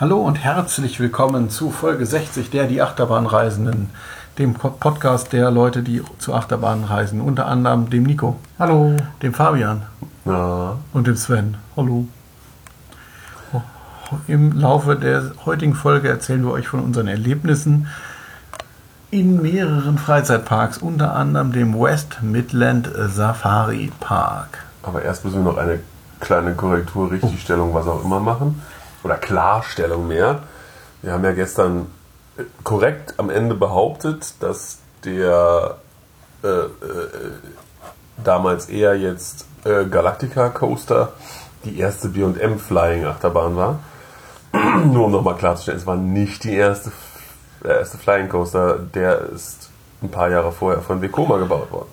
Hallo und herzlich willkommen zu Folge 60 der Die Achterbahnreisenden, dem Podcast der Leute, die zu Achterbahnen reisen. Unter anderem dem Nico. Hallo. Dem Fabian. Ja. Und dem Sven. Hallo. Im Laufe der heutigen Folge erzählen wir euch von unseren Erlebnissen in mehreren Freizeitparks, unter anderem dem West Midland Safari Park. Aber erst müssen wir noch eine kleine Korrektur, Richtigstellung, was auch immer machen. Oder Klarstellung mehr. Wir haben ja gestern korrekt am Ende behauptet, dass der äh, äh, damals eher jetzt äh, Galactica Coaster die erste B&M Flying Achterbahn war. Nur um nochmal klarzustellen, es war nicht die erste, der erste Flying Coaster, der ist ein paar Jahre vorher von Vekoma gebaut worden.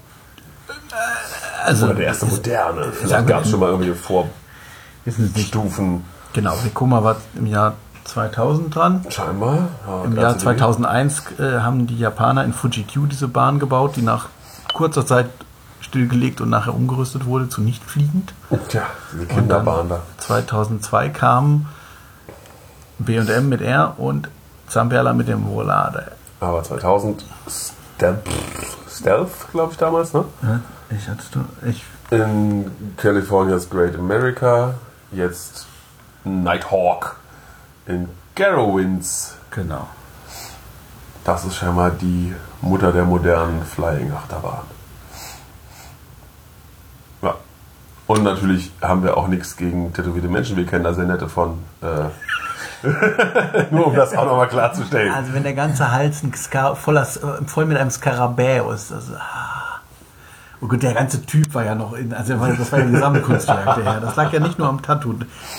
Also, Oder der erste moderne. Vielleicht gab es schon mal nicht. Vorstufen. Genau, Vekoma war im Jahr 2000 dran. Scheinbar. Ja, Im Jahr RCD. 2001 äh, haben die Japaner in Fuji-Q diese Bahn gebaut, die nach kurzer Zeit stillgelegt und nachher umgerüstet wurde zu nicht fliegend. Tja, dann Kinderbahn da. 2002 kamen B&M mit R und Zamperla mit dem Volade. Aber 2000 Stealth, Stealth glaube ich damals, ne? Ich hatte ich In California's Great America. Jetzt Nighthawk in Garrowins. genau. Das ist scheinbar die Mutter der modernen Flying Achterbahn. Ja. Und natürlich haben wir auch nichts gegen tätowierte Menschen. Wir kennen da sehr nette von. Äh, nur um das auch nochmal klarzustellen. Also wenn der ganze Hals voller, äh, voll mit einem Skarabäu ist, das ah. Oh gut, der ganze Typ war ja noch in, also das war ja ein Gesamtkunstwerk, der Herr. Das lag ja nicht nur am Tattoo,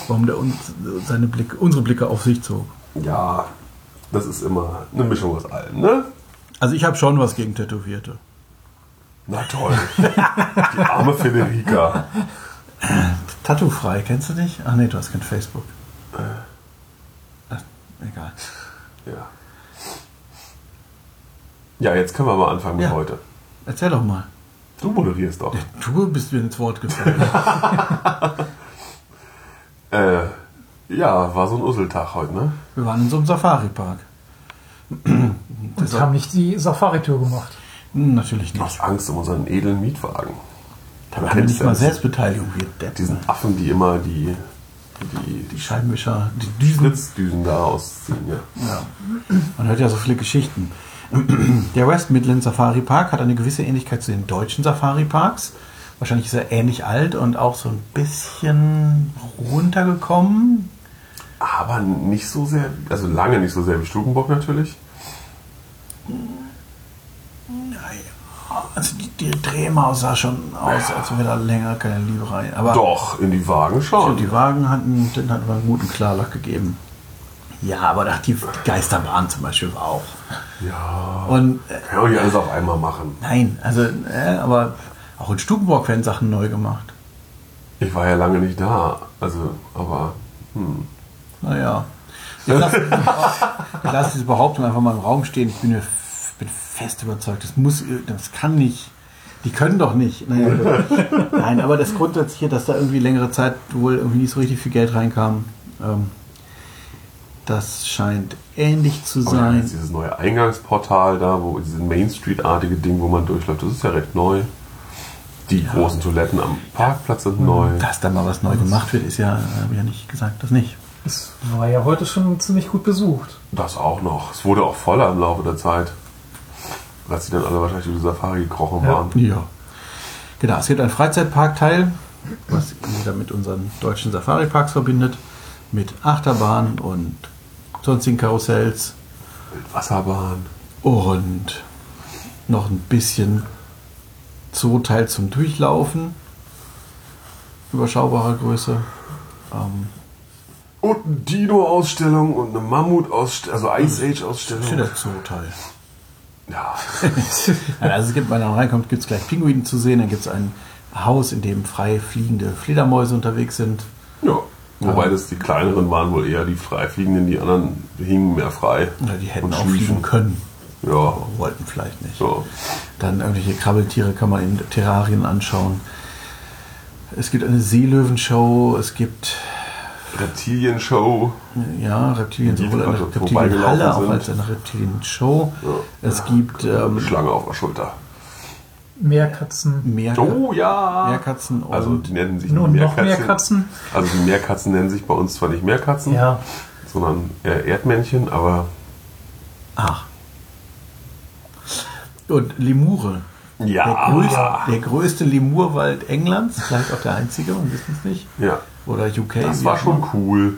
warum der uns seine Blicke, unsere Blicke auf sich zog. Ja, das ist immer eine Mischung aus allem, ne? Also ich habe schon was gegen Tätowierte. Na toll. Die arme Federica. Tattoo-frei, kennst du dich? Ach nee, du hast kein Facebook. Ach, egal. Ja. Ja, jetzt können wir mal anfangen mit Ja. heute. Erzähl doch mal. Du moderierst doch. Du bist mir ins Wort gefallen. Äh, ja, war so ein Usseltag heute, ne? Wir waren in so einem Safari-Park. Und haben nicht die Safari-Tour gemacht. Hm, Natürlich Du nicht. hast Angst um unseren edlen Mietwagen. Da haben wir nicht mal das. Selbstbeteiligung. Wir Deppen. Diesen Affen, die immer die, die, Die die Scheibenwischer, die Düsen. Fritzdüsen da ausziehen, ja. Ja. Man hört ja so viele Geschichten. Der West Midland Safari Park hat eine gewisse Ähnlichkeit zu den deutschen Safari Parks. Wahrscheinlich ist er ähnlich alt und auch so ein bisschen runtergekommen. Aber nicht so sehr, also lange nicht so sehr wie Stukenbock natürlich. Also die, die Drehmaus sah schon aus, als wäre da länger keine Liebe rein. Aber Doch, in die Wagen schon. die Wagen hatten, hatten wir einen guten Klarlack gegeben. Ja, aber da- die, Geisterbahn zum Beispiel war auch. Ja. Und äh, Kann man nicht alles auf einmal machen. nein, also, äh, aber auch in Stukenburg werden Sachen neu gemacht. Ich war ja lange nicht da. Also, aber. Hm. Naja. Ich lasse, ich lasse diese Behauptung einfach mal im Raum stehen. Ich bin, mir, bin fest überzeugt, das muss, das kann nicht. Die können doch nicht. Naja, gut. Nein, aber das Grundsätzliche, dass da irgendwie längere Zeit wohl irgendwie nicht so richtig viel Geld reinkam, ähm, das scheint ähnlich zu Aber sein. ist dieses neue Eingangsportal da, wo dieses Main Street-artige Ding, wo man durchläuft, das ist ja recht neu. Die großen Toiletten am Parkplatz sind neu. Dass da mal was neu gemacht wird, ist ja, habe ich ja nicht gesagt, das nicht. Es war ja heute schon ziemlich gut besucht. Das auch noch. Es wurde auch voller im Laufe der Zeit. Als sie dann alle wahrscheinlich über die Safari gekrochen Ja. waren. Ja. Genau, es gibt einen Freizeitparkteil, was jeder mit unseren deutschen Safari-Parks verbindet, mit Achterbahn und sonstigen Karussells Wasserbahn. und noch ein bisschen Zooteil zum Durchlaufen. Überschaubarer Größe. Ähm, Und eine Dino-Ausstellung und eine Mammut-Ausstellung, also Ice Age-Ausstellung. schöner Zooteil. Ja. Ja, Also es gibt, wenn man reinkommt, gibt es gleich Pinguine zu sehen. Dann gibt es ein Haus, in dem frei fliegende Fledermäuse unterwegs sind. ja. Wobei das die kleineren waren wohl eher die freifliegenden, die anderen hingen mehr frei. Ja, die hätten auch fliegen können. Ja. aber wollten vielleicht nicht. So. Dann irgendwelche Krabbeltiere kann man in Terrarien anschauen. Es gibt eine Seelöwenshow, es gibt Reptilien-Show. Ja, Reptilien, sowohl eine gerade Reptilienhalle auch als eine Reptilien-Show. Ja. Es gibt ähm, Schlange auf der Schulter. Meerkatzen. Meer, Oh ja! Meerkatzen und Also die nennen sich Und nicht noch mehr Meerkatzen. Katzen. Also die Meerkatzen nennen sich bei uns zwar nicht Meerkatzen, Ja. sondern eher Erdmännchen, aber ach. Und Lemure. ja. Der, größte, der größte Lemurwald Englands, vielleicht auch der einzige, wir wissen es nicht. ja. Oder UK. Das war schon cool.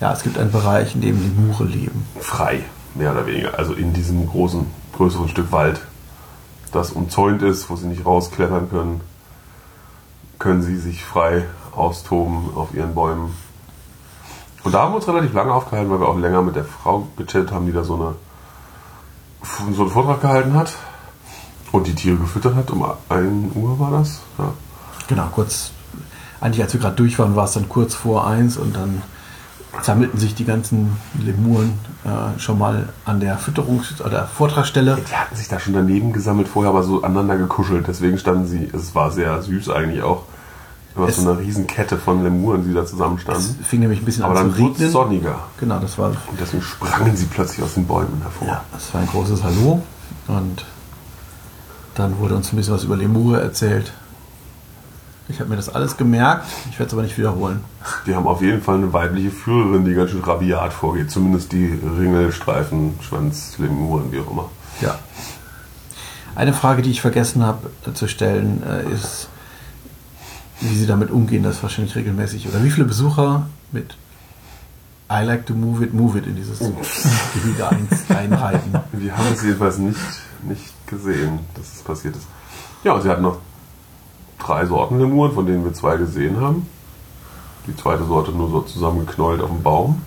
Ja, es gibt einen Bereich, in dem Lemure leben. Frei, mehr oder weniger. Also in diesem großen, größeren Stück Wald, das umzäunt ist, wo sie nicht rausklettern können, können sie sich frei austoben auf ihren Bäumen. Und da haben wir uns relativ lange aufgehalten, weil wir auch länger mit der Frau gechattet haben, die da so, eine, so einen Vortrag gehalten hat und die Tiere gefüttert hat. Um 1 Uhr war das. Ja. Genau, kurz. Eigentlich, als wir gerade durch waren, war es dann kurz vor eins und dann sammelten sich die ganzen Lemuren äh, schon mal an der Fütterungs- oder Vortragsstelle. Die hatten sich da schon daneben gesammelt vorher, aber so aneinander gekuschelt. Deswegen standen sie, es war sehr süß eigentlich auch. Über Es- so eine riesen Kette von Lemuren, die da Es zusammenstanden. fing nämlich ein bisschen Aber an dann zu wurde es regnen. sonniger. Genau, das war, Und deswegen sprangen sie plötzlich aus den Bäumen hervor. ja, das war ein großes Hallo. Und dann wurde uns ein bisschen was über Lemure erzählt. Ich habe mir das alles gemerkt, ich werde es aber nicht wiederholen. Die haben auf jeden Fall eine weibliche Führerin, die ganz schön rabiat vorgeht. Zumindest die Ringelstreifen, Schwanz, Lemuren, wie auch immer. Ja. Eine Frage, die ich vergessen habe äh, zu stellen, äh, ist, wie Sie damit umgehen, das wahrscheinlich regelmäßig. Oder wie viele Besucher mit I like to move it, move it in dieses Gehege ein, einreiten. Wir haben es jedenfalls nicht, nicht gesehen, dass es passiert ist. Ja, und sie hatten noch drei Sorten Lemuren, von denen wir zwei gesehen haben. Die zweite Sorte nur so zusammengeknollt auf dem Baum.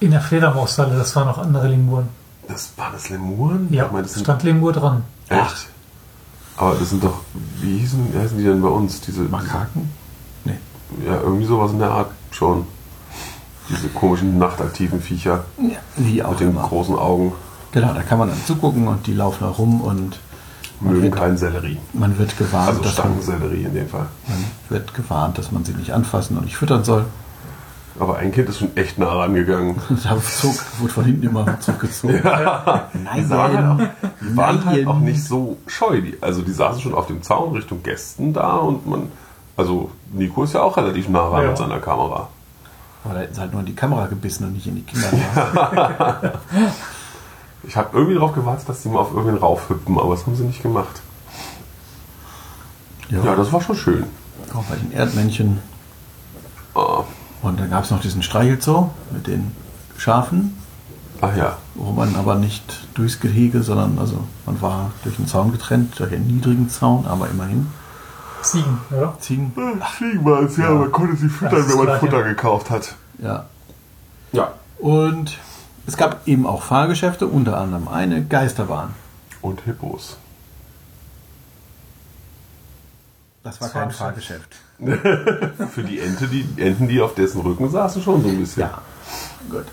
In der Fledermaushalle, das waren noch andere Lemuren. Das waren das Lemuren? Ja, Ich das sind stand Lemur dran. echt. Aber das sind doch, wie hießen, wie heißen die denn bei uns? Diese, Makaken? Nee. Ja, irgendwie sowas in der Art schon. Diese komischen nachtaktiven Viecher Ja, wie auch mit den immer. großen Augen Genau, da kann man dann zugucken und die laufen da rum und man mögen wird, keinen Sellerie. man wird gewarnt, Also dass man, Stangensellerie in dem Fall. man wird gewarnt, dass man sie nicht anfassen und nicht füttern soll. Aber ein Kind ist schon echt nah rangegangen. Da zog, wurde von hinten immer zurückgezogen. Die, Nein, sahen halt auch, die waren halt Nein. auch nicht so scheu. Die, also die saßen schon auf dem Zaun Richtung Gästen da und man, also Nico ist ja auch relativ nah ran Ja. mit seiner Kamera. Aber da hätten sie halt nur in die Kamera gebissen und nicht in die Kinder. Ich habe irgendwie darauf gewartet, dass die mal auf irgendwen raufhüpfen, aber das haben sie nicht gemacht. Ja, das war schon schön. auch bei den Erdmännchen. Ah, Und dann gab es noch diesen Streichelzoo mit den Schafen, ach ja. wo man aber nicht durchs Gehege, sondern also man war durch einen Zaun getrennt, durch einen niedrigen Zaun, aber immerhin. Ziegen, oder? Ziegen. Fliegen war es, ja, man konnte sie füttern, wenn man Futter ja. gekauft hat. Ja. Ja. Und es gab eben auch Fahrgeschäfte, unter anderem eine Geisterbahn. Und Hippos. Das war Das kein Fahrgeschäft. Fahrgeschäft. Für die Ente, die Enten, die auf dessen Rücken saßen, schon so ein bisschen. Ja, gut.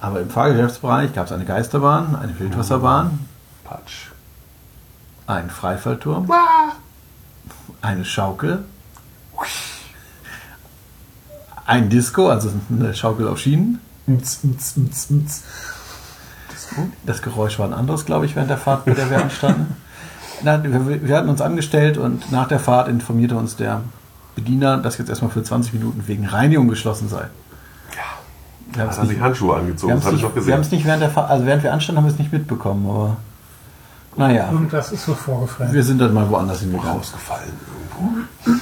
Aber im Fahrgeschäftsbereich gab es eine Geisterbahn, eine Wildwasserbahn, Patsch. einen Freifallturm, eine Schaukel, ein Disco, also eine Schaukel auf Schienen. Das Geräusch war ein anderes, glaube ich, während der Fahrt, bei der wir anstanden. Wir, wir hatten uns angestellt und nach der Fahrt informierte uns der Bediener, dass jetzt erstmal für 20 Minuten wegen Reinigung geschlossen sei. Wir haben Hat er sich Handschuhe wir angezogen, das habe ich auch wir gesehen. haben es nicht während der Fahrt, also während wir anstanden, haben wir es nicht mitbekommen, aber naja, Irgendwas ist so vorgefallen. wir sind dann mal woanders hingegangen. Rausgefallen irgendwo.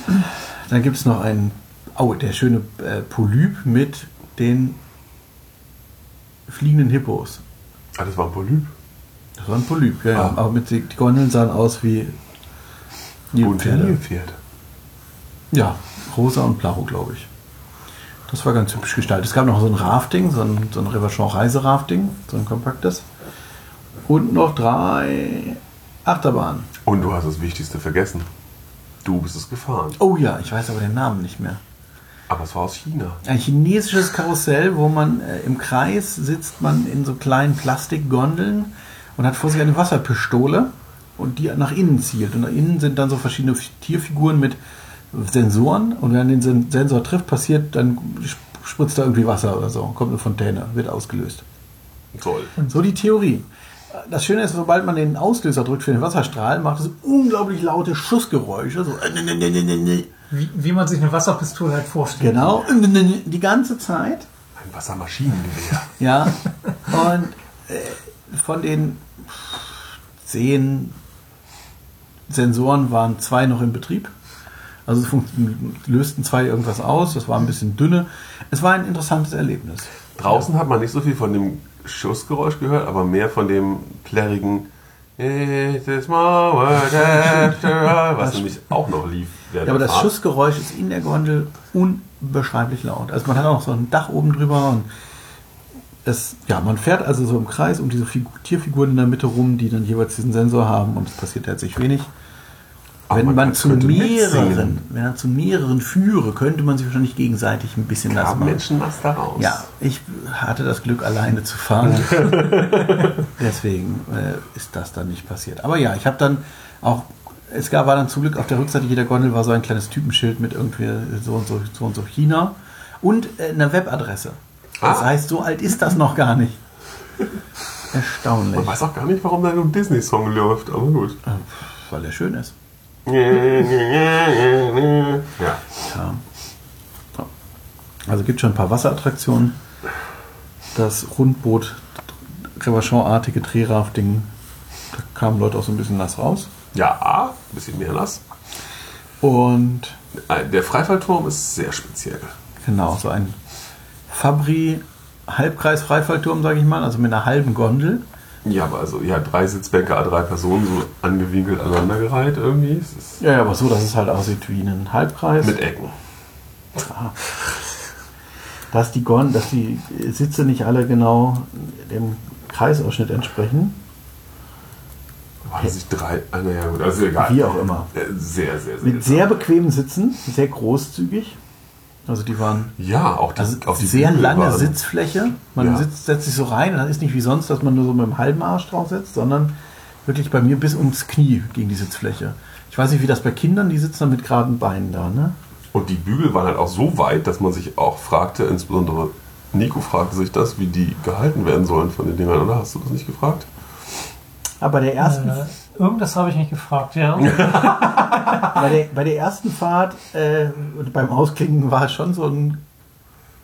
Dann gibt es noch einen, oh, der schöne äh, Polyp mit den fliegenden Hippos. Ah, das war ein Polyp. Das war ein Polyp, ja, ja. Ah. Aber mit, die Gondeln sahen aus wie Nilpferde. Nilpferd. Ja, rosa und blau, glaube ich. Das war ganz hübsch gestaltet. Es gab noch so ein Rafting, so ein, so ein Revachon-Reiserafting, so ein kompaktes. Und noch drei Achterbahnen. Und du hast das Wichtigste vergessen. Du bist es gefahren. Oh ja, ich weiß aber den Namen nicht mehr. Aber es war aus China. Ein chinesisches Karussell, wo man äh, im Kreis sitzt man in so kleinen Plastikgondeln und hat vor sich eine Wasserpistole und die nach innen zielt. Und nach innen sind dann so verschiedene Tierfiguren mit Sensoren und wenn den Sen Sensor trifft, passiert, dann spritzt da irgendwie Wasser oder so, kommt eine Fontäne, wird ausgelöst. Toll. So die Theorie. Das Schöne ist, sobald man den Auslöser drückt für den Wasserstrahl, macht es unglaublich laute Schussgeräusche. So, Wie, wie man sich eine Wasserpistole halt vorstellt. genau, die ganze Zeit. Ein Wassermaschinengewehr. Ja. Und äh, von den zehn Sensoren waren zwei noch in Betrieb. Also lösten zwei irgendwas aus. Das war ein bisschen dünne. Es war ein interessantes Erlebnis. Draußen hat man nicht so viel von dem Schussgeräusch gehört, aber mehr von dem plärrigen It is my word after all, was nämlich auch noch lief. Ja, aber das Fahrt. Schussgeräusch ist in der Gondel unbeschreiblich laut. Also man hat auch noch so ein Dach oben drüber und es, ja, man fährt also so im Kreis um diese Figu Tierfiguren in der Mitte rum, die dann jeweils diesen Sensor haben und es passiert herzlich wenig. Wenn man man, zu mehreren, wenn er zu mehreren führe, könnte man sich wahrscheinlich gegenseitig ein bisschen Graben machen. Menschen was daraus. Ja, ich hatte das Glück, alleine zu fahren. Deswegen äh, ist das dann nicht passiert. Aber ja, ich habe dann auch, es gab, war dann zum Glück auf der Rückseite jeder Gondel war so ein kleines Typenschild mit irgendwie so und so, so und so China und äh, eine Webadresse. Das Ah. heißt, so alt ist das noch gar nicht. Erstaunlich. Man weiß auch gar nicht, warum da ein Disney-Song läuft, aber gut. Äh, Weil er schön ist. Ja. Ja. So. Also gibt schon ein paar Wasserattraktionen. Das Rundboot, Revachon-artige Drehrafting, da kamen Leute auch so ein bisschen nass raus. Ja, ein bisschen mehr nass. Und Der Freifallturm ist sehr speziell. genau, so ein Fabri Halbkreis-Freifallturm, sage ich mal, also mit einer halben Gondel. Ja, aber also, ja, drei Sitzbänke, drei Personen, so angewinkelt aneinandergereiht irgendwie. Ja, ja, aber so, dass es halt aussieht wie ein Halbkreis. mit Ecken. dass die Gon, dass die Sitze nicht alle genau dem Kreisausschnitt entsprechen. Waren sich drei, ah, naja, gut, also egal. Wie auch immer. Äh, Sehr, sehr, sehr. Mit sehr bequemen Sitzen, sehr großzügig. Also die waren Ja, auch die, also auch die sehr Bügel lange waren- Sitzfläche. Man Ja. sitzt, setzt sich so rein und dann ist nicht wie sonst, dass man nur so mit dem halben Arsch drauf sitzt, sondern wirklich bei mir bis ums Knie gegen die Sitzfläche. Ich weiß nicht, wie das bei Kindern, die sitzen dann mit geraden Beinen da, ne? Und die Bügel waren halt auch so weit, dass man sich auch fragte, insbesondere Nico fragte sich das, wie die gehalten werden sollen von den Dingern, oder? Hast du das nicht gefragt? Aber der ersten, Äh, irgendwas habe ich mich gefragt, ja. bei der, bei der ersten Fahrt äh, und beim Ausklingen war es schon so ein,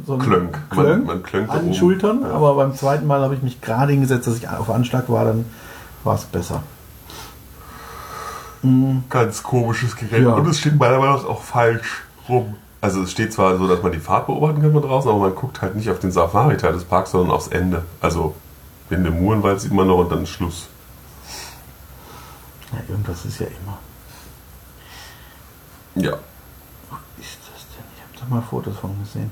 so ein Klönk. Man- Klönk man klönkt da an den. Schultern. Ja. Aber beim zweiten Mal habe ich mich gerade hingesetzt, dass ich auf Anschlag war, dann war es besser. Ganz komisches Gerät. Ja. Und es steht meiner Meinung nach auch falsch rum. Also es steht zwar so, dass man die Fahrt beobachten kann von draußen, aber man guckt halt nicht auf den Safari-Teil des Parks, sondern aufs Ende. Also in dem Murenwald sieht man noch und dann ist Schluss. Ja, irgendwas ist ja immer. Ja. ist das denn? Ich habe da mal Fotos von gesehen.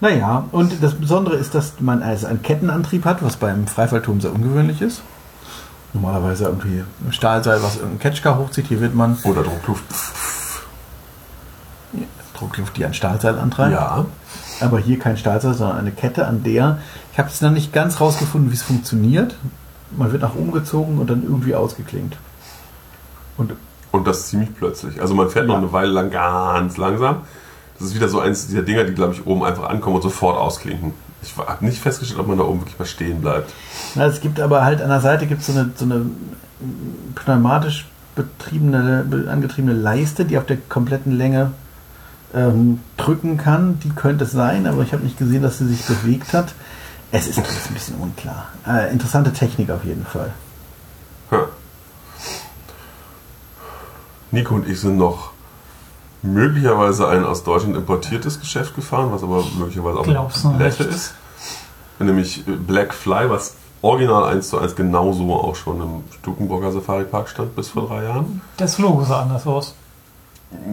Naja, und das Besondere ist, dass man also einen Kettenantrieb hat, was beim Freifallturm sehr ungewöhnlich ist. Normalerweise irgendwie ein Stahlseil, was irgendein Ketschka hochzieht. Hier wird man Oder Druckluft. Druckluft, die ein Stahlseil antreibt. Ja. Aber hier kein Stahlseil, sondern eine Kette, an der, ich habe es noch nicht ganz rausgefunden, wie es funktioniert. Man wird nach oben gezogen und dann irgendwie ausgeklingt. Und Und das ziemlich plötzlich. Also man fährt noch Ja. eine Weile lang ganz langsam. Das ist wieder so eins dieser Dinger, die, glaube ich, oben einfach ankommen und sofort ausklinken. Ich habe nicht festgestellt, ob man da oben wirklich mal stehen bleibt. Na, es gibt aber halt an der Seite gibt so eine, so eine pneumatisch betriebene, be- angetriebene Leiste, die auf der kompletten Länge ähm, drücken kann. Die könnte es sein, aber ich habe nicht gesehen, dass sie sich bewegt hat. Es ist alles ein bisschen unklar. Äh, interessante Technik auf jeden Fall. Nico und ich sind noch möglicherweise ein aus Deutschland importiertes Geschäft gefahren, was aber möglicherweise auch Glaub's noch Blätte nicht. ist. Nämlich äh, Black Fly, was original 1 zu 1 genauso auch schon im Stukenburger Safari Park stand bis vor drei Jahren. Das Logo sah anders aus.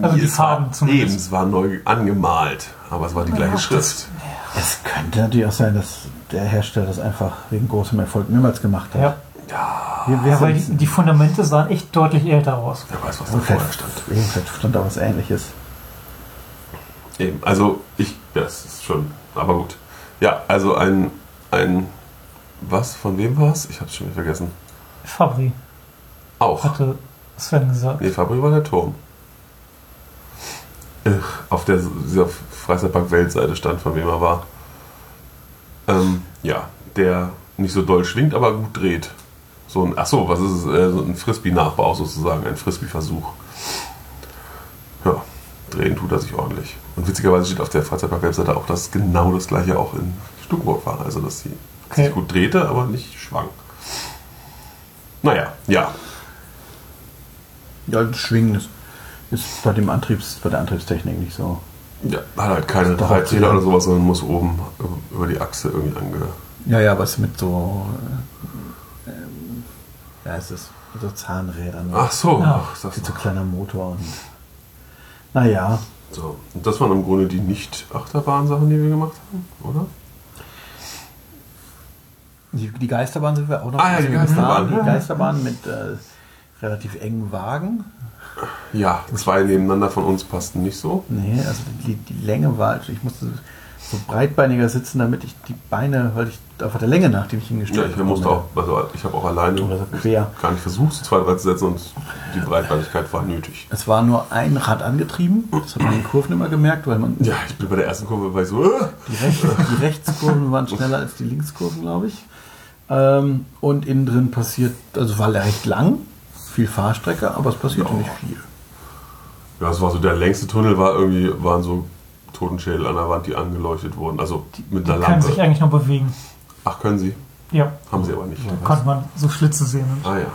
Also die Es war- Farben zumindest. Eben, es war neu angemalt, aber es war die gleiche Ja, Schrift. Es könnte natürlich auch sein, dass der Hersteller das einfach wegen großem Erfolg mehrmals gemacht hat. Ja. Ja, Wir, wir Ja, sind- die, Fundamente sahen echt deutlich älter aus. wer weiß, was da vorher stand. vielleicht stand da was ähnliches. Eben, also ich, das ist schon, aber gut. Ja, also ein, ein, was, von wem war es? Ich habe es schon wieder vergessen. Fabri, Auch. hatte Sven gesagt. Nee, Fabri war der Turm. auf der dieser Freizeitpark Weltseite stand, von wem er war. Ähm, ja, der nicht so doll schwingt, aber gut dreht. So ein, achso, was ist es? Äh, so ein Frisbee-Nachbau sozusagen, ein Frisbee-Versuch. Ja, drehen tut er sich ordentlich. Und witzigerweise steht auf der Freizeitpark-Webseite auch, dass genau das gleiche auch in Stukenburg war. Also, dass sie Okay. sich gut drehte, aber nicht schwang. Naja, ja. Ja, das Schwingen ist, ist bei, dem Antriebs, bei der Antriebstechnik nicht so. ja hat halt keine doch drei Zähler auch- oder sowas, sondern muss oben über die Achse irgendwie ange. Ja, ja, was mit so. Ja, es ist mit so Zahnrädern. Ach so, Ja. ach, das Mit so kleiner Motor und. Naja, So, und das waren im Grunde die Nicht-Achterbahn-Sachen, die wir gemacht haben, oder? die, die Geisterbahn sind wir auch noch Ah, ja, die gefahren. Geisterbahn. Die Geisterbahn mit äh, relativ engen Wagen. Ja, zwei nebeneinander von uns passten nicht so. Nee, also die, die Länge war, also ich musste so breitbeiniger sitzen, damit ich die Beine, weil ich einfach der Länge nach, die mich Ja, hingestellt ich musste auch, also ich habe auch alleine Oder so quer. gar nicht versucht, zu zweit reinzusetzen und die Breitbeinigkeit war nötig. Es war nur ein Rad angetrieben. Das hat man in den Kurven immer gemerkt, weil man Ja, ich bin bei der ersten Kurve war ich so, äh, die, Rechts, die Rechtskurven waren schneller als die Linkskurven, glaube ich. Ähm, und innen drin passiert, also war recht lang, viel Fahrstrecke, aber es passierte Ja. nicht viel. ja, es war so der längste Tunnel war irgendwie, waren so Totenschädel an der Wand, die angeleuchtet wurden, also mit Die einer können sich Lampe. eigentlich noch bewegen. Ach, können sie? Ja, Haben sie aber nicht. da konnte man so Schlitze sehen. Ah ja.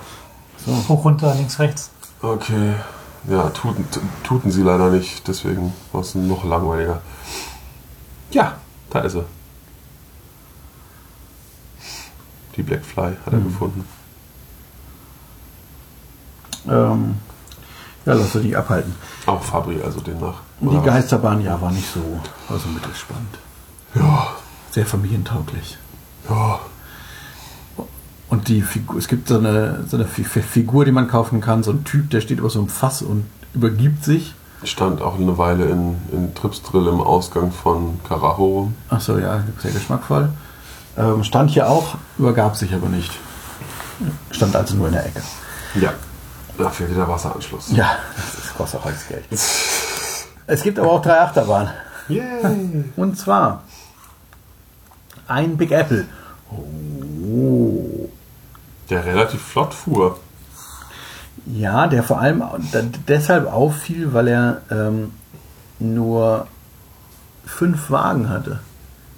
Hoch, runter, links, rechts. Okay. Ja, tuten, tuten sie leider nicht, deswegen war es noch langweiliger. Ja, da ist er. Die Blackfly hat er gefunden. Ähm, ja, lass uns nicht abhalten. Auch Fabri, also demnach. Die Geisterbahn, ja, war nicht so, war so mittelspannend. Ja, Sehr familientauglich. ja. Und die Figur, es gibt so eine, so eine Fi- Fi- Figur, die man kaufen kann, so ein Typ, der steht über so einem Fass und übergibt sich. Stand auch eine Weile in, in Tripsdrill im Ausgang von Karacho rum. Achso, ja, sehr geschmackvoll. Ähm, stand hier auch, übergab sich aber nicht. Stand also nur in der Ecke. Ja. Da fehlt der Wasseranschluss. Ja, das kostet auch alles Geld. Es gibt aber auch drei Achterbahnen. Yay! Und zwar ein Big Apple. Oh. Der relativ flott fuhr. Ja, der vor allem deshalb auffiel, weil er ähm, nur fünf Wagen hatte.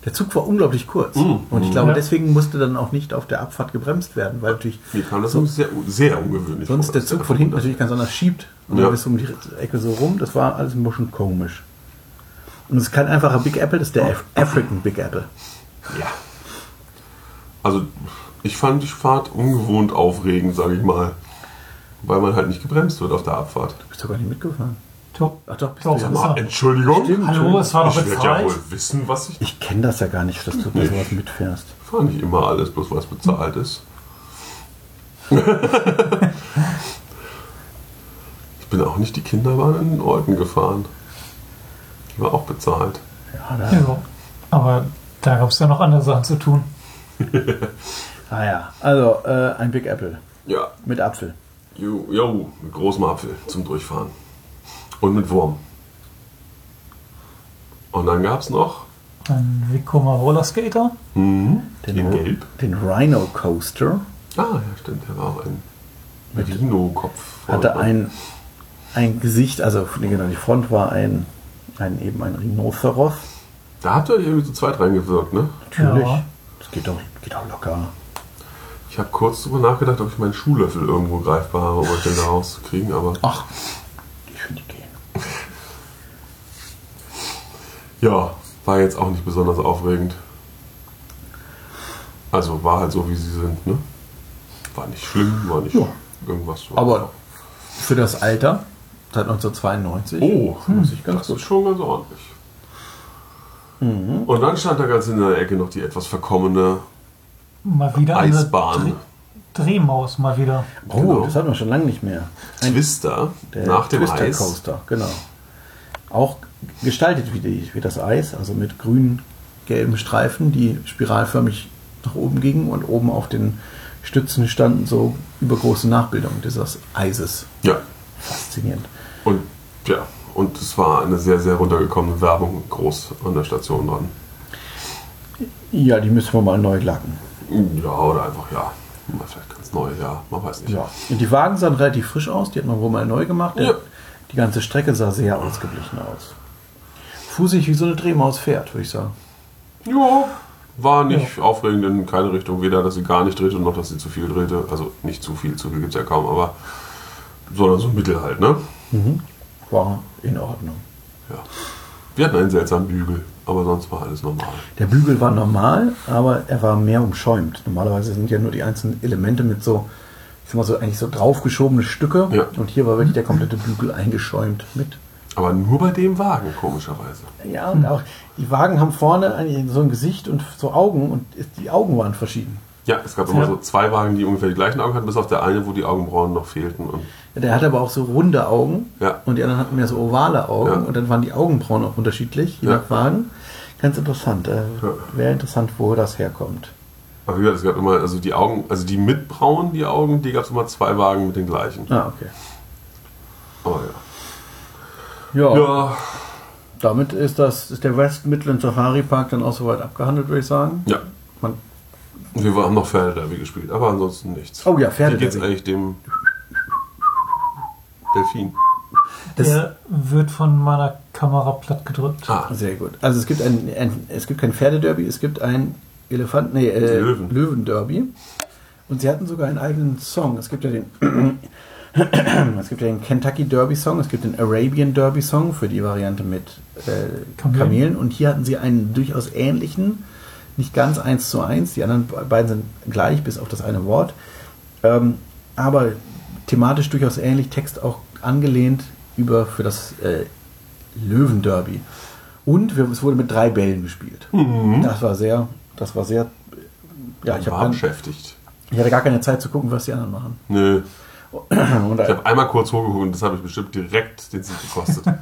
Der Zug war unglaublich kurz. Mm. Und ich glaube, Ja. deswegen musste dann auch nicht auf der Abfahrt gebremst werden, weil natürlich Mir kam das So- sehr, sehr ungewöhnlich sonst vor, der Zug von hinten natürlich ganz anders schiebt. Und Ja. dann bist du um die Ecke so rum. Das war alles ein bisschen komisch. Und es ist kein einfacher Big Apple, das ist der Af African Big Apple. Ja. Also, ich fand die Fahrt ungewohnt aufregend, sage ich mal. Weil man halt nicht gebremst wird auf der Abfahrt. Du bist doch gar nicht mitgefahren. Doch. Ach doch, bist Doch, du ja. Entschuldigung? Stimmt. Hallo, es war doch Ich werde ja wohl wissen, was ich. Ich kenne das ja gar nicht, dass du bei sowas mitfährst. Ich fahre nicht immer alles, bloß was bezahlt ist. ich bin auch nicht die Kinderbahn in Olten gefahren. Die war auch bezahlt. Ja, da, Ja, aber da gab es ja noch andere Sachen zu tun. ah ja. Also, äh, ein Big Apple Ja, mit Apfel. jo, jo, mit großem Apfel zum Durchfahren. Und mit Wurm. Und dann gab es noch Ein Vekoma Rollerskater. mhm, Den, in Gelb. den Rhino Coaster. Ah, ja, stimmt, der war auch ein Rhino-Kopf. Hatte ein, ein Gesicht, also genau, die Front war ein, ein eben ein Rhinoceros. Da habt ihr euch irgendwie zu zweit reingewirkt, ne? Natürlich. Ja. Das geht doch, geht doch locker. Ich habe kurz darüber nachgedacht, ob ich meinen Schuhlöffel irgendwo greifbar habe, um euch den da rauszukriegen, aber Ach, ich finde die gehen. Ja, war jetzt auch nicht besonders aufregend. Also war halt so, wie sie sind, ne? War nicht schlimm, war nicht Ja. irgendwas. Aber für das Alter, seit 1992, oh, muss ich ganz das gut. ist schon ganz ordentlich. Und dann stand da ganz in der Ecke noch die etwas verkommene Mal wieder Eisbahn. Dreh Drehmaus, mal wieder. Oh, Genau. das hatten wir schon lange nicht mehr. Ein Twister Der nach dem Twister Eis. Coaster, genau. Auch gestaltet wie, die, wie das Eis, also mit grün-gelben Streifen, die spiralförmig nach oben gingen und oben auf den Stützen standen so übergroße Nachbildungen dieses Eises. Ja. Faszinierend. Und ja, Und es war eine sehr, sehr runtergekommene Werbung groß an der Station dran. Ja, die müssen wir mal neu lacken. Ja, oder einfach, ja. Mal Vielleicht ganz neu, ja. Man weiß nicht. Ja. Und die Wagen sahen relativ frisch aus, die hat man wohl mal neu gemacht. Der, Ja. Die ganze Strecke sah sehr ausgeglichen aus. Fuhr sich wie so eine Drehmaus fährt, würde ich sagen. Ja, war nicht aufregend in keine Richtung. Weder, dass sie gar nicht drehte, noch, dass sie zu viel drehte. Also nicht zu viel, zu viel gibt es ja kaum, aber sondern so Mittel halt, ne? War in Ordnung. Ja. Wir hatten einen seltsamen Bügel, aber sonst war alles normal. Der Bügel war normal, aber er war mehr umschäumt. Normalerweise sind ja nur die einzelnen Elemente mit so, ich sag mal so, eigentlich so draufgeschobene Stücke. Ja. Und hier war wirklich der komplette Bügel eingeschäumt mit. Aber nur bei dem Wagen, komischerweise. Ja, und auch die Wagen haben vorne so ein Gesicht und so Augen und die Augen waren verschieden. Ja, es gab immer Ja. so zwei Wagen, die ungefähr die gleichen Augen hatten, bis auf der eine, wo die Augenbrauen noch fehlten. Und Der hatte aber auch so runde Augen Ja. und die anderen hatten mehr so ovale Augen Ja. und dann waren die Augenbrauen auch unterschiedlich, je Ja. nach Wagen. Ganz interessant. Äh, Ja. Wäre interessant, wo das herkommt. aber wie gesagt, es gab immer, also die Augen, also die mit Brauen, die Augen, die gab es immer zwei Wagen mit den gleichen. Ah, okay. Aber Ja, ja. Ja, damit ist das ist der West Midland Safari Park dann auch soweit abgehandelt, würde ich sagen. ja. Man, Wir haben noch Pferdederby gespielt, aber ansonsten nichts. Oh ja, Wie Pferdederby. geht's eigentlich dem Delfin? das, Der wird von meiner Kamera platt gedrückt. Ah, sehr gut. Also es gibt ein, ein es gibt kein Pferdederby, es gibt ein Elefant, nee, äh, Löwen. Löwenderby. Und sie hatten sogar einen eigenen Song. Es gibt ja den es gibt ja den Kentucky Derby Song, es gibt den Arabian Derby Song für die Variante mit äh, Kamelen. Kamelen. Und hier hatten sie einen durchaus ähnlichen, nicht ganz eins zu eins. Die anderen beiden sind gleich, bis auf das eine Wort. Ähm, aber thematisch durchaus ähnlich, Text auch angelehnt über für das äh, Löwenderby. Und wir, es wurde mit drei Bällen gespielt. Das war sehr, das war sehr, ja, ich, war beschäftigt. ich hatte gar keine Zeit zu gucken, was die anderen machen. Nö. Und Ich habe einmal kurz hochgeguckt und das habe ich bestimmt direkt den Sieg gekostet.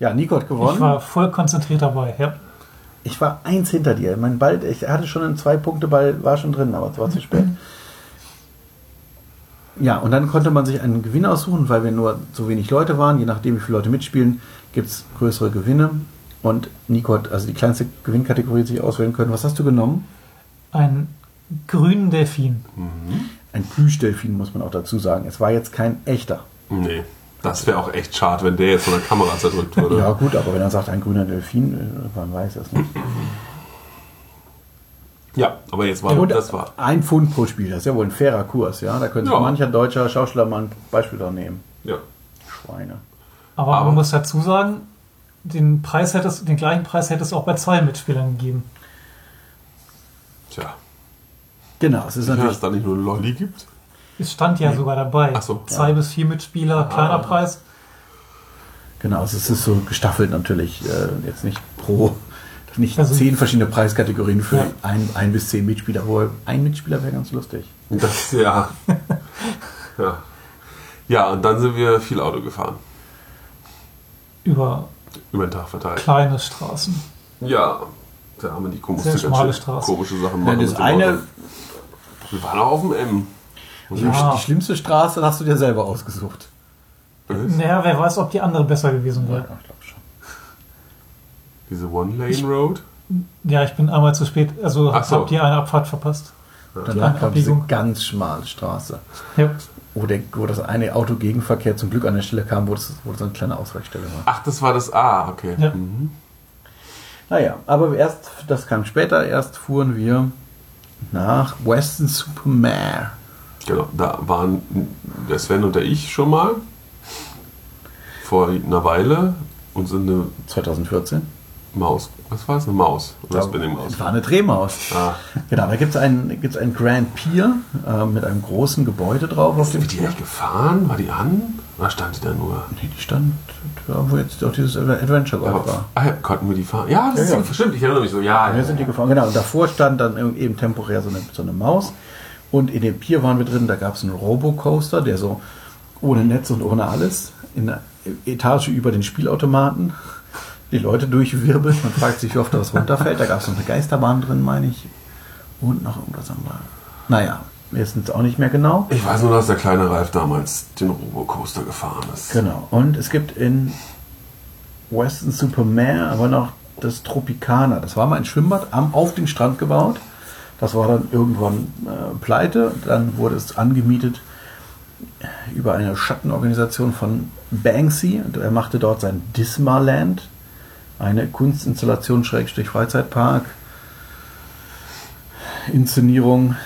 ja, Nico hat gewonnen. Ich war voll konzentriert dabei. Ja. Ich war eins hinter dir. Mein Ball, ich hatte schon einen Zwei-Punkte-Ball, war schon drin, aber es war zu spät. Ja, und dann konnte man sich einen Gewinn aussuchen, weil wir nur so wenig Leute waren. Je nachdem, wie viele Leute mitspielen, gibt es größere Gewinne. Und Nico hat also die kleinste Gewinnkategorie sich auswählen können. Was hast du genommen? Einen grünen Delfin. Ein Plüschdelfin, muss man auch dazu sagen. Es war jetzt kein echter. nee. Das wäre auch echt schade, wenn der jetzt von der Kamera zerdrückt würde. Ja, gut, aber wenn er sagt, ein grüner Delfin, äh, man weiß es nicht. Ja, aber jetzt war Und das war. ein Pfund pro Spiel, das ist ja wohl ein fairer Kurs, ja. Da könnte sich Ja. mancher deutscher Schauspieler mal ein Beispiel dran nehmen. Ja. Schweine. Aber, Aber- man muss dazu sagen, den, Preis hättest, den gleichen Preis hätte es auch bei zwei Mitspielern gegeben. Tja. Genau, es ist Sicher, dass natürlich. es da nicht nur Lolli gibt? Es stand ja sogar dabei. Ach so. Zwei bis vier Mitspieler, kleiner Preis. Genau, also es ist so gestaffelt natürlich, äh, jetzt nicht pro, nicht Also- zehn verschiedene Preiskategorien für Ja. ein, ein bis zehn Mitspieler. Wohl ein Mitspieler wäre ganz lustig. Das, ja. ja. Ja, und dann sind wir viel Auto gefahren. Über Über den Tag verteilt. kleine Straßen. Ja. Musste Sehr ganz schmale schön Straße. komische Sachen Ja, machen. das mit dem eine, Auto. Wir waren auch auf dem M. die, Ja. die schlimmste Straße hast du dir selber ausgesucht. Was? Naja, wer weiß, ob die andere besser gewesen Ja, wäre. ich glaube schon. Diese One-Lane-Road? Ja, ich bin einmal zu spät, also Ach so. habt ihr eine Abfahrt verpasst. Danach kam diese Abbiegung. ganz schmale Straße, Ja. wo, der, wo das eine Auto-Gegenverkehr zum Glück an der Stelle kam, wo, das, wo das eine kleine Ausweichstelle war. Ach, das war das A, okay. Ja. Mhm. Naja, aber erst, das kam später, erst fuhren wir nach Western Supermare. Genau, da waren der Sven und der ich schon mal vor einer Weile und sind eine 2014. Maus. Was war es? Eine Maus. Oder das bin ich Maus. War eine Drehmaus. Ah, Genau, da gibt es ein, gibt's ein Grand Pier äh, mit einem großen Gebäude drauf. Auf dem sind die echt gefahren? War die an? Oder stand die da nur? Nee, die stand da, wo jetzt auch dieses Adventure Aber, war. ah, ja, konnten wir die fahren? Ja, das Ja, ist ja. stimmt. Ich erinnere mich so. Ja, Wir ja, sind die gefahren, genau. Und davor stand dann eben temporär so eine, so eine Maus. Und in dem Pier waren wir drin, da gab es einen Robocoaster, der so ohne Netz und ohne alles in der Etage über den Spielautomaten die Leute durchwirbelt. Man fragt sich, wie oft das runterfällt. Da gab es noch eine Geisterbahn drin, meine ich. Und noch irgendwas wir. Naja, Ist jetzt auch nicht mehr genau. Ich weiß nur, dass der kleine Ralf damals den Robocoaster gefahren ist. Genau. Und es gibt in Western Supermare aber noch das Tropicana. Das war mal ein Schwimmbad am, auf den Strand gebaut. Das war dann irgendwann äh, pleite. Dann wurde es angemietet über eine Schattenorganisation von Banksy. Und er machte dort sein Dismaland, eine Kunstinstallation Schrägstrich Freizeitpark, Inszenierung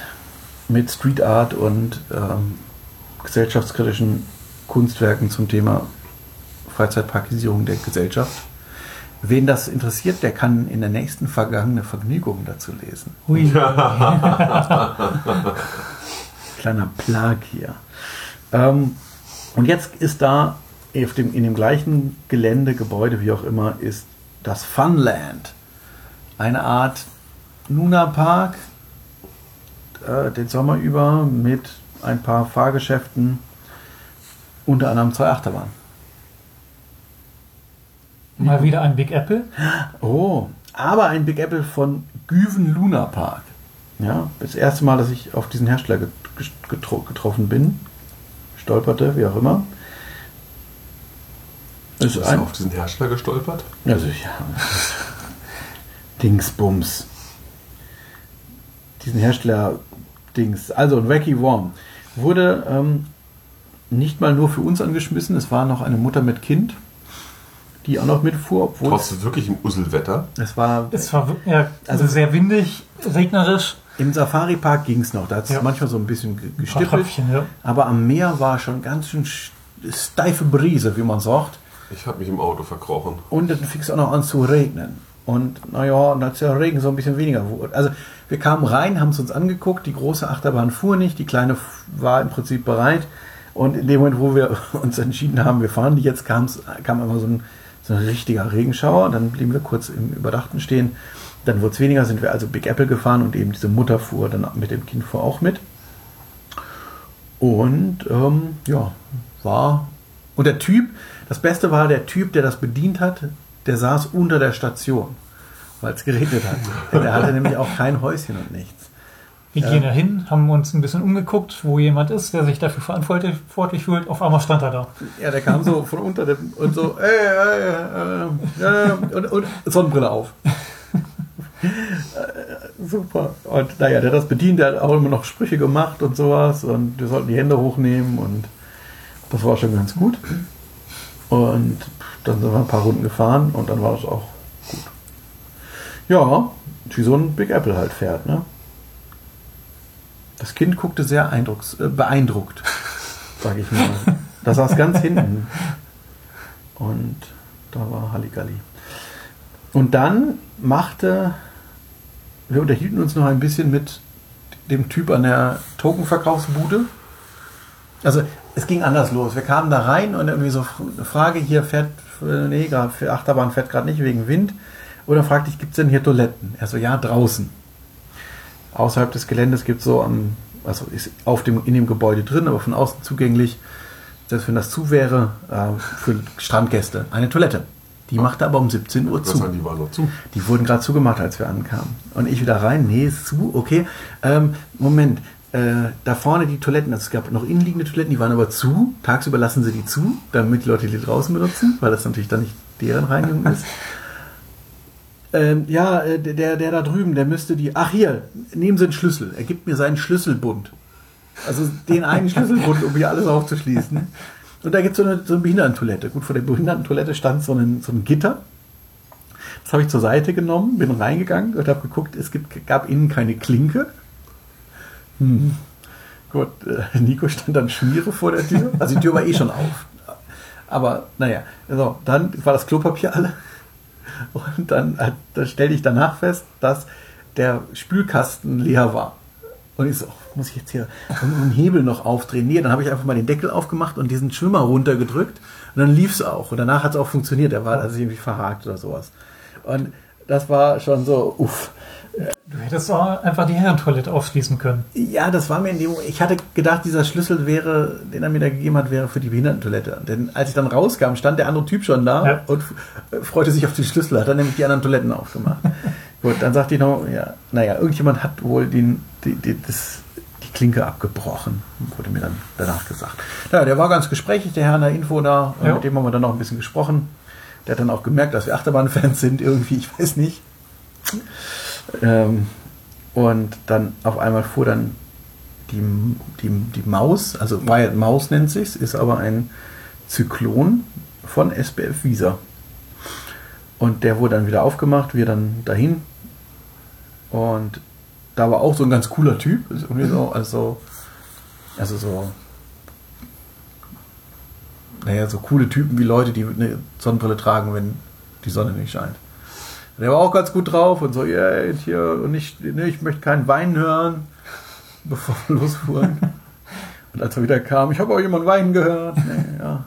mit Street Art und ähm, gesellschaftskritischen Kunstwerken zum Thema Freizeitparkisierung der Gesellschaft. Wen das interessiert, der kann in der nächsten vergangene Vergnügung dazu lesen. Hui. Kleiner Plag hier. Ähm, und jetzt ist da auf dem, in dem gleichen Gelände, Gebäude, wie auch immer, ist das Funland. Eine Art Luna Park, äh, den Sommer über mit ein paar Fahrgeschäften, unter anderem zwei Achterbahnen. Mal wieder ein Big Apple. Oh, aber ein Big Apple von Güven Luna Park. Ja, das erste Mal, dass ich auf diesen Hersteller get- getro getroffen bin, stolperte, wie auch immer. Ist Bist ein, du auf diesen Hersteller gestolpert? also ja, Dingsbums. Diesen Hersteller Dings. Also ein Wacky Worm wurde ähm, nicht mal nur für uns angeschmissen. Es war noch eine Mutter mit Kind, die auch noch mitfuhr, obwohl es, Trotzdem wirklich im Usselwetter. es war Es war ja, Also- sehr windig, regnerisch. Im Safari-Park ging es noch. Da hat es Ja. manchmal so ein bisschen Ein gestippelt. Tröpfchen, ja. Aber am Meer war schon ganz schön sch- steife Brise, wie man sagt. Ich habe mich im Auto verkrochen. Und dann fing es auch noch an zu regnen. Und naja, und als der Regen so ein bisschen weniger wurde. Also wir kamen rein, haben es uns angeguckt. Die große Achterbahn fuhr nicht. Die kleine war im Prinzip bereit. Und in dem Moment, wo wir uns entschieden haben, wir fahren die jetzt, kam's, kam immer so ein, so ein richtiger Regenschauer. Dann blieben wir kurz im Überdachten stehen. Dann wurde es weniger, sind wir also Big Apple gefahren und eben diese Mutter fuhr dann mit dem Kind fuhr auch mit. Und ähm, ja, war. Und der Typ, das Beste war der Typ, der das bedient hat, der saß unter der Station, weil es geregnet hat. Der hatte nämlich auch kein Häuschen und nichts. Wir Ja. gehen da hin, haben uns ein bisschen umgeguckt, wo jemand ist, der sich dafür verantwortlich fühlt. Auf einmal stand er da. Ja, der kam so von unter dem und so, ey, ey, äh, äh, und, und Sonnenbrille auf. Äh, Super. Und naja, der hat das bedient, der hat auch immer noch Sprüche gemacht und sowas und wir sollten die Hände hochnehmen und das war schon ganz gut. Und dann sind wir ein paar Runden gefahren und dann war es auch gut. Ja, wie so ein Big Apple halt fährt, ne? Das Kind guckte sehr eindrucks, äh, beeindruckt, sage ich mal. Da saß ganz hinten. Und da war Halligalli. Und dann machte, wir unterhielten uns noch ein bisschen mit dem Typ an der Tokenverkaufsbude. Also es ging anders los. Wir kamen da rein und irgendwie so eine Frage, hier fährt, nee, grad für Achterbahn fährt gerade nicht wegen Wind. Dann fragte ich, gibt es denn hier Toiletten? Er so, ja, draußen. Außerhalb des Geländes gibt es so am, also ist auf dem, in dem Gebäude drin, aber von außen zugänglich, selbst wenn das zu wäre, äh, für Strandgäste, eine Toilette. Die machte aber um 17 Uhr zu. die waren noch zu. Die wurden gerade zugemacht, als wir ankamen. Und ich wieder rein, nee, ist zu, okay. Ähm, Moment, äh, da vorne die Toiletten, also es gab noch innenliegende Toiletten, die waren aber zu. Tagsüber lassen sie die zu, damit die Leute die draußen benutzen, weil das natürlich dann nicht deren Reinigung ist. Ähm, ja, äh, der, der da drüben, der müsste die. Ach hier, nehmen Sie einen Schlüssel. Er gibt mir seinen Schlüsselbund. Also den einen Schlüsselbund, um hier alles aufzuschließen. Und da gibt es so eine, so eine Behindertentoilette. Gut, vor der Behindertentoilette stand so ein, so ein Gitter. Das habe ich zur Seite genommen, bin reingegangen und habe geguckt, es gibt, gab innen keine Klinke. Hm. Gut, äh, Nico stand dann Schmiere vor der Tür. Also die Tür war eh schon auf. Aber naja, so, dann war das Klopapier alle. Und dann, äh, stellte ich danach fest, dass der Spülkasten leer war. Und ich so, oh, muss ich jetzt hier einen Hebel noch aufdrehen? Nee, dann habe ich einfach mal den Deckel aufgemacht und diesen Schwimmer runtergedrückt und dann lief es auch. Und danach hat es auch funktioniert. Der war also irgendwie verhakt oder sowas. Und das war schon so, uff. Du hättest auch einfach die Herrentoilette aufschließen können. Ja, das war mir in dem Ich hatte gedacht, dieser Schlüssel wäre, den er mir da gegeben hat, wäre für die Behindertentoilette. Denn als ich dann rauskam, stand der andere Typ schon da Ja. und f- freute sich auf den Schlüssel, hat dann nämlich die anderen Toiletten aufgemacht. Gut, dann sagte ich noch, ja, naja, irgendjemand hat wohl den, die, die, das, die Klinke abgebrochen, wurde mir dann danach gesagt. Ja, der war ganz gesprächig, der Herr in der Info da, Ja. mit dem haben wir dann noch ein bisschen gesprochen. Der hat dann auch gemerkt, dass wir Achterbahn-Fans sind, irgendwie, ich weiß nicht. Ähm, und dann auf einmal fuhr dann die, die, die Maus, also Wild Maus nennt sich's, ist aber ein Zyklon von SBF Visa. Und der wurde dann wieder aufgemacht, wir dann dahin. Und da war auch so ein ganz cooler Typ. So, also, also so, naja, so coole Typen wie Leute, die eine Sonnenbrille tragen, wenn die Sonne nicht scheint. Der war auch ganz gut drauf und so, ja, yeah, hier, und ich, nee, ich möchte keinen Wein hören, bevor wir losfuhren. und als er wieder kam, ich habe auch jemand Wein gehört. Nee, ja.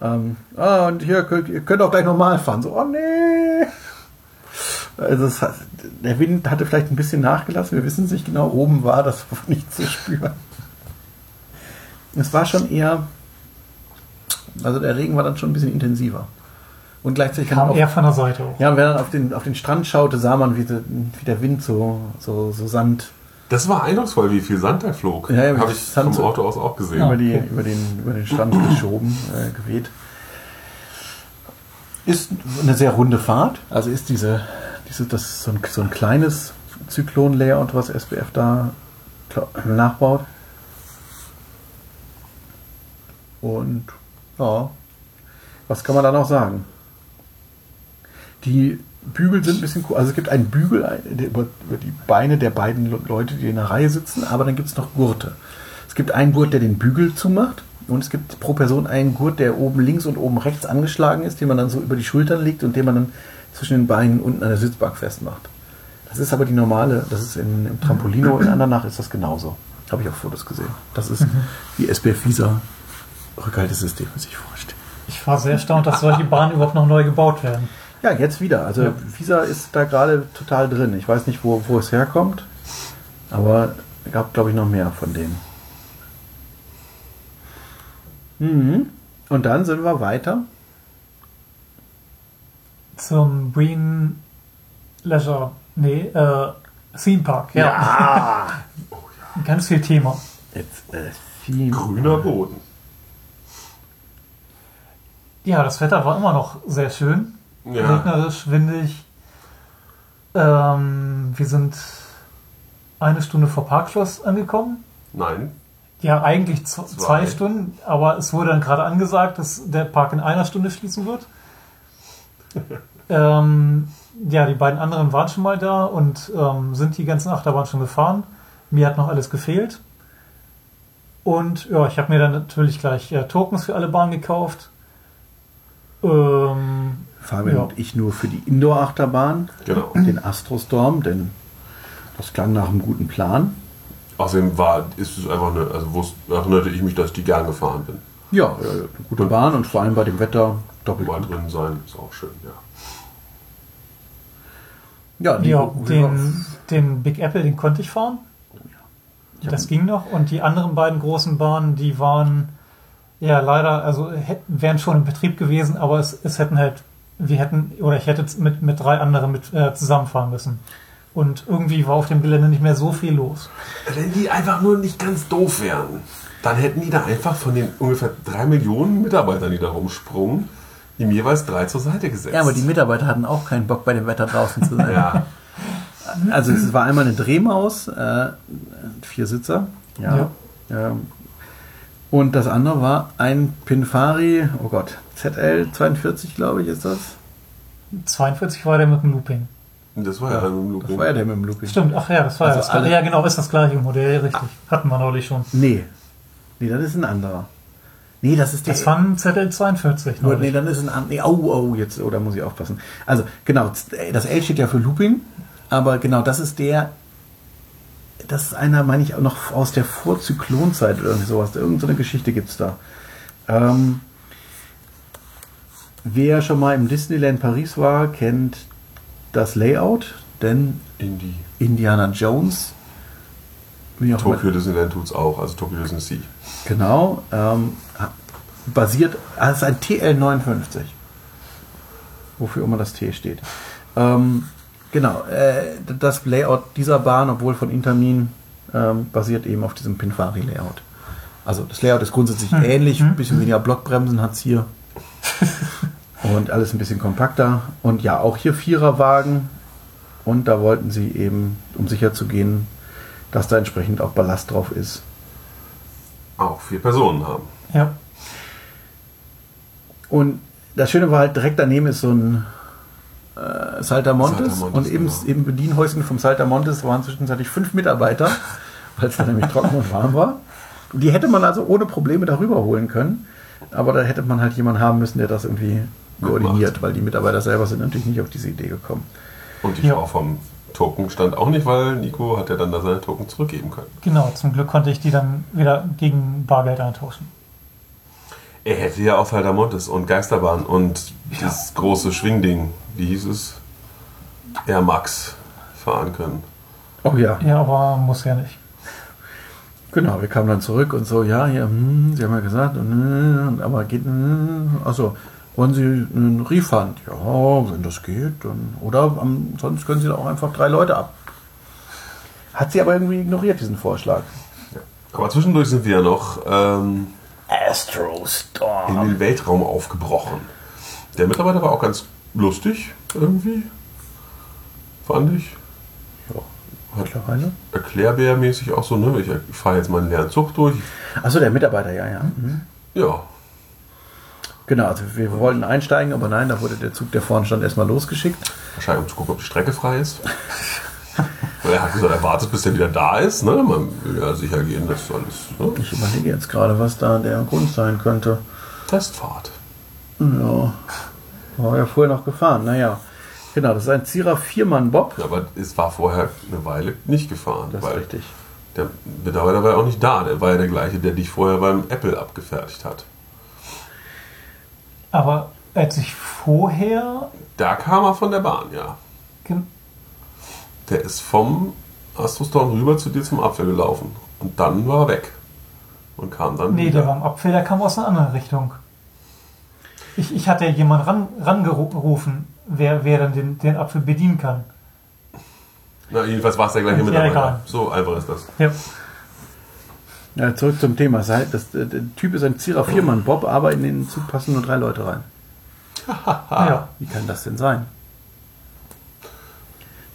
Ähm, ah, und hier könnt ihr könnt auch gleich nochmal fahren. So, oh nee. Also es der Wind hatte vielleicht ein bisschen nachgelassen, wir wissen es nicht genau. Oben war das nicht zu spüren. Es war schon eher, also der Regen war dann schon ein bisschen intensiver. Und gleichzeitig kann Kam auch, eher von der Seite hoch. ja, und wenn man auf den, auf den Strand schaute, sah man, wie, der- wie der Wind so, so, so Sand Das war eindrucksvoll, wie viel Sand da flog. Ja, ja, Habe ich Sand vom Auto aus auch gesehen. über, die, über, den, über den Strand geschoben, äh, geweht. Ist eine sehr runde Fahrt. Also ist diese, diese das ist so ein, so ein kleines Zyklon-Layout, was SBF da nachbaut. Und ja, was kann man da noch sagen? Die Bügel sind ein bisschen cool. Also es gibt einen Bügel ein- der über, über die Beine der beiden Le- Leute, die in der Reihe sitzen, aber dann gibt es noch Gurte. Es gibt einen Gurt, der den Bügel zumacht und es gibt pro Person einen Gurt, der oben links und oben rechts angeschlagen ist, den man dann so über die Schultern legt und den man dann zwischen den Beinen unten an der Sitzbank festmacht. Das ist aber die normale, das ist in, im Trampolino in Andernach ist das genauso. Habe ich auch Fotos gesehen. Das ist die SBF Visa Rückhaltesystem, muss ich vorstellen. Ich war sehr erstaunt, dass solche Bahnen überhaupt noch neu gebaut werden. Ja, jetzt wieder. Also Ja. Visa ist da gerade total drin. Ich weiß nicht, wo, wo es herkommt, aber es gab, glaube ich, noch mehr von denen. Mhm. Und dann sind wir weiter. Zum Green Leisure, nee, äh, Theme Park, ja. Ganz viel Thema. Jetzt äh, viel. Grüner Boden. Ja, das Wetter war immer noch sehr schön. Ja. Regnerisch, windig. Ähm, wir sind eine Stunde vor Parkschluss angekommen. Nein. Ja, eigentlich Zwei. zwei Stunden, aber es wurde dann gerade angesagt, dass der Park in einer Stunde schließen wird. ähm, ja, die beiden anderen waren schon mal da und ähm, sind die ganzen Achterbahnen schon gefahren. Mir hat noch alles gefehlt. Und ja, ich habe mir dann natürlich gleich äh, Tokens für alle Bahnen gekauft. Ähm, Fabian Ja. und ich nur für die Indoor-Achterbahn, Genau. den Astrostorm, denn das klang nach einem guten Plan. Außerdem war, ist es einfach eine, also wusste, erinnerte ich mich, dass ich die gern gefahren bin. Ja, eine gute Bahn und vor allem bei dem Wetter doppelt Mal drin sein, ist auch schön, ja. Ja, die- ja, den, den Big Apple, den konnte ich fahren. Ja. Das ging noch. Und die anderen beiden großen Bahnen, die waren ja leider, also hätten, wären schon in Betrieb gewesen, aber es, es hätten halt, wir hätten, oder ich hätte mit, mit drei anderen mit äh, zusammenfahren müssen. Und irgendwie war auf dem Gelände nicht mehr so viel los. Wenn die einfach nur nicht ganz doof wären, dann hätten die da einfach von den ungefähr drei Millionen Mitarbeitern, die da rumsprungen, ihm jeweils drei zur Seite gesetzt. Ja, aber die Mitarbeiter hatten auch keinen Bock, bei dem Wetter draußen zu sein. Ja, Also es war einmal eine Drehmaus, äh, vier Sitzer, ja. Ähm, und das andere war ein Pinfari, oh Gott, ZL 42, glaube ich, ist das. 42 war der mit dem Looping. das war ja, dann im Das war ja der mit dem Looping. Stimmt, ach ja, das war Also ja das alle- Ja, genau, ist das gleiche Modell, richtig. Hatten wir neulich schon. Nee. Nee, das ist ein anderer. Nee, das ist der. Das war ein ZL42 Nur, neulich. nee, dann ist ein anderer. Nee, oh, oh, jetzt, oh, da muss ich aufpassen. Also, genau, das L steht ja für Looping, aber genau, das ist der. Das ist einer, meine ich, auch noch aus der Vorzyklonzeit oder irgendwie sowas. Irgend so eine Geschichte gibt es da. Ähm, wer schon mal im Disneyland Paris war, kennt das Layout, denn in die Indiana Jones, Tokyo Disneyland tut es auch, also Tokyo Disney Sea. Genau, ähm, basiert, also es ist ein TL59. Wofür immer das T steht. Ähm, genau, äh, das Layout dieser Bahn, obwohl von Intermin ähm, basiert eben auf diesem Pinfari-Layout. Also das Layout ist grundsätzlich ähnlich, ein bisschen weniger Blockbremsen hat es hier. und alles ein bisschen kompakter. Und ja, auch hier Viererwagen. Und da wollten sie eben, um sicher zu gehen, dass da entsprechend auch Ballast drauf ist. Auch vier Personen haben. Ja. Und das Schöne war halt, direkt daneben ist so ein äh, Saltamontes. Saltamontes, und eben, genau. eben Bedienhäuschen vom Saltamontes waren zwischenzeitlich fünf Mitarbeiter, weil es da nämlich trocken und warm war. Und die hätte man also ohne Probleme darüber holen können. Aber da hätte man halt jemanden haben müssen, der das irgendwie koordiniert, weil die Mitarbeiter selber sind natürlich nicht auf diese Idee gekommen. Und die Ja. Frau vom Token stand auch nicht, weil Nico hat ja dann da seine Token zurückgeben können. Genau, zum Glück konnte ich die dann wieder gegen Bargeld eintauschen. Er hätte ja auf Haldermontes und Geisterbahn und das große Schwingding, wie hieß es? Air Max fahren können. Oh ja, Ja, aber muss ja nicht. genau. Wir kamen dann zurück und so, ja, hier, hm, Sie haben ja gesagt, und, äh, aber geht, hm, achso, wollen Sie einen Refund? Ja, wenn das geht, dann, oder sonst können Sie da auch einfach drei Leute ab. Hat sie aber irgendwie ignoriert, diesen Vorschlag. Aber zwischendurch sind wir ja noch ähm, Astro in den Weltraum aufgebrochen. Der Mitarbeiter war auch ganz lustig irgendwie, fand ich. Ja, mittlerweile. Erklärbärmäßig auch so, ne? Ich, fahre jetzt mal einen leeren Zug durch. Achso, der Mitarbeiter, ja, ja. Mhm. Ja, Genau, also wir wollten einsteigen, aber nein, da wurde der Zug, der vorne stand, erstmal losgeschickt. wahrscheinlich um zu gucken, ob die Strecke frei ist. Weil er hat gesagt, er wartet, bis er wieder da ist. Ne? Man will ja sicher gehen, dass alles ne? Ich überlege jetzt gerade, was da der Grund sein könnte. Testfahrt. Ja, war ja vorher noch gefahren. Naja, genau, das ist ein Zierer Viermann-Bob. Ja, aber es war vorher eine Weile nicht gefahren. Das ist richtig. Der Mitarbeiter war ja auch nicht da. Der war ja der gleiche, der dich vorher beim Apple abgefertigt hat. Aber als ich vorher. Da kam er von der Bahn, ja. gen- Der ist vom Astrostorm rüber zu dir zum Apfel gelaufen. Und dann war er weg. Und kam dann Nee, wieder. der war im Apfel, der kam aus einer anderen Richtung. Ich, ich hatte ja jemanden ran, rangerufen, wer, wer dann den, den Apfel bedienen kann. Na, jedenfalls war es der gleiche Ja, Mitarbeiter. egal. So einfach ist das. Ja. Ja, zurück zum Thema. Das, das, der Typ ist ein Zierer Viermann-Bob, aber in den Zug passen nur drei Leute rein. ja. Wie kann das denn sein?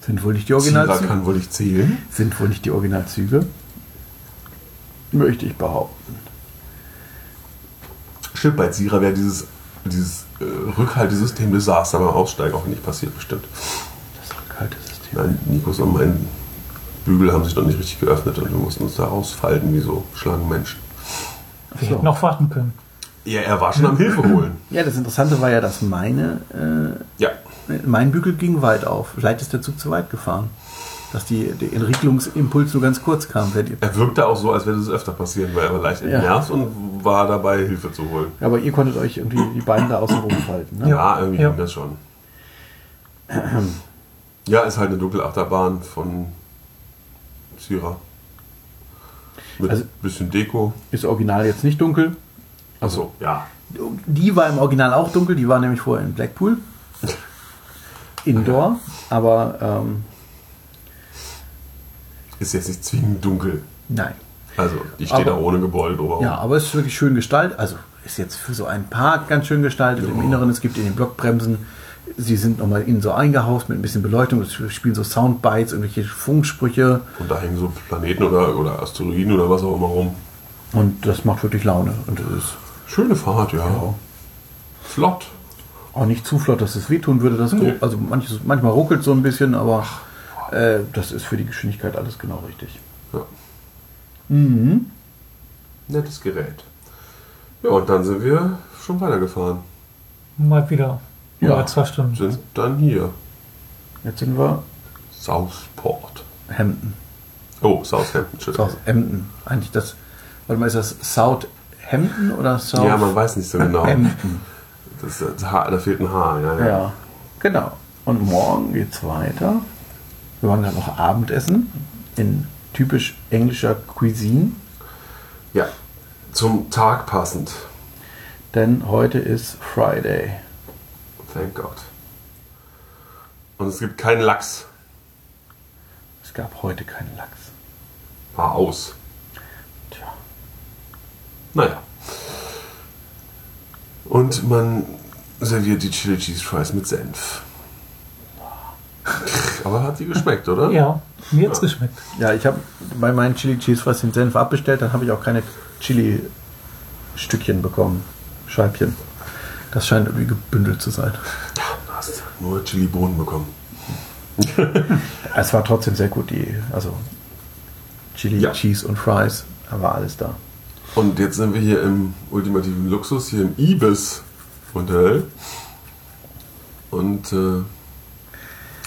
Sind wohl nicht die Zierer Originalzüge? kann wohl nicht zählen. Sind wohl nicht die Originalzüge? Möchte ich behaupten. Stimmt, bei Zierer wäre dieses, dieses äh, Rückhaltesystem Desaster beim Aussteigen auch nicht passiert, bestimmt. Das Rückhaltesystem. Nein, Nikos und mein Bügel haben sich noch nicht richtig geöffnet und wir mussten uns da rausfalten wie so Schlangenmenschen. Wir So. hätten noch warten können. Ja, er war schon am Hilfe holen. Ja, das Interessante war ja, dass meine, Ja. äh, mein Bügel ging weit auf. Vielleicht ist der Zug zu weit gefahren. Dass die, der Entriegelungsimpuls nur ganz kurz kam. Er wirkte auch so, als würde es öfter passieren, weil er war leicht Ja. entnervt und war dabei, Hilfe zu holen. Aber ihr konntet euch irgendwie die Beine da außen rum falten. Ne? Ja, irgendwie Ja. ging das schon. Ja, ist halt eine Dunkelachterbahn von Zierer. Mit Also- bisschen Deko. Ist original jetzt nicht dunkel. Achso, ja. Die war im Original auch dunkel. Die war nämlich vorher in Blackpool. Indoor. Aber ähm, Ist jetzt nicht zwingend dunkel. nein. Also, die steht Aber- da ohne Gebäude drüber. Ja, aber es ist wirklich schön gestaltet. Also ist jetzt für so einen Park ganz schön gestaltet. Im Inneren, es gibt in den Blockbremsen, sie sind nochmal innen so eingehaust mit ein bisschen Beleuchtung. Es spielen so Soundbites, irgendwelche Funksprüche. Und da hängen so Planeten oder, oder Asteroiden oder was auch immer rum. Und das macht wirklich Laune. Und es ist Schöne Fahrt, ja. Ja. Flott. auch nicht zu flott, dass es wehtun würde. Das Nee. Also manches, manchmal ruckelt so ein bisschen, aber äh, das ist für die Geschwindigkeit alles genau richtig. Ja. Mhm. Nettes Gerät. Ja, und dann sind wir schon weitergefahren. Mal wieder. Ja. Über zwei Stunden. Sind dann hier. Jetzt sind wir Southport. Hampton. Oh, Southampton, Entschuldigung. Southampton. Eigentlich das, warte mal, ist das Southampton oder South? Ja, man weiß nicht so genau. Hampton. Das, das Haar, da fehlt ein Haar. Ja, ja. Ja, genau. Und morgen geht's weiter. Wir wollen dann noch Abendessen in typisch englischer Cuisine, ja. Zum Tag passend. denn heute ist Friday. Thank God. Und es gibt keinen Lachs. Es gab heute keinen Lachs. Ah, aus. Tja. Naja. Und man serviert die Chili Cheese Fries mit Senf. Aber hat die geschmeckt, oder? Ja, mir hat's geschmeckt. Ja, ich habe bei meinen Chili Cheese Fries den Senf abbestellt, dann habe ich auch keine Chili-Stückchen bekommen. Scheibchen. Das scheint irgendwie gebündelt zu sein. Du hast nur Chili-Bohnen bekommen. Es war trotzdem sehr gut, die, also Chili, Ja. Cheese und Fries, da war alles da. Und jetzt sind wir hier im ultimativen Luxus, hier im Ibis Hotel. Und äh,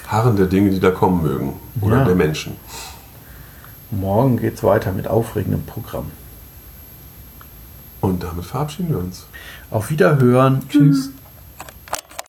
harren der Dinge, die da kommen mögen. Oder Ja. der Menschen. Morgen geht's weiter mit aufregendem Programm. Und damit verabschieden wir uns. Auf Wiederhören. Tschüss.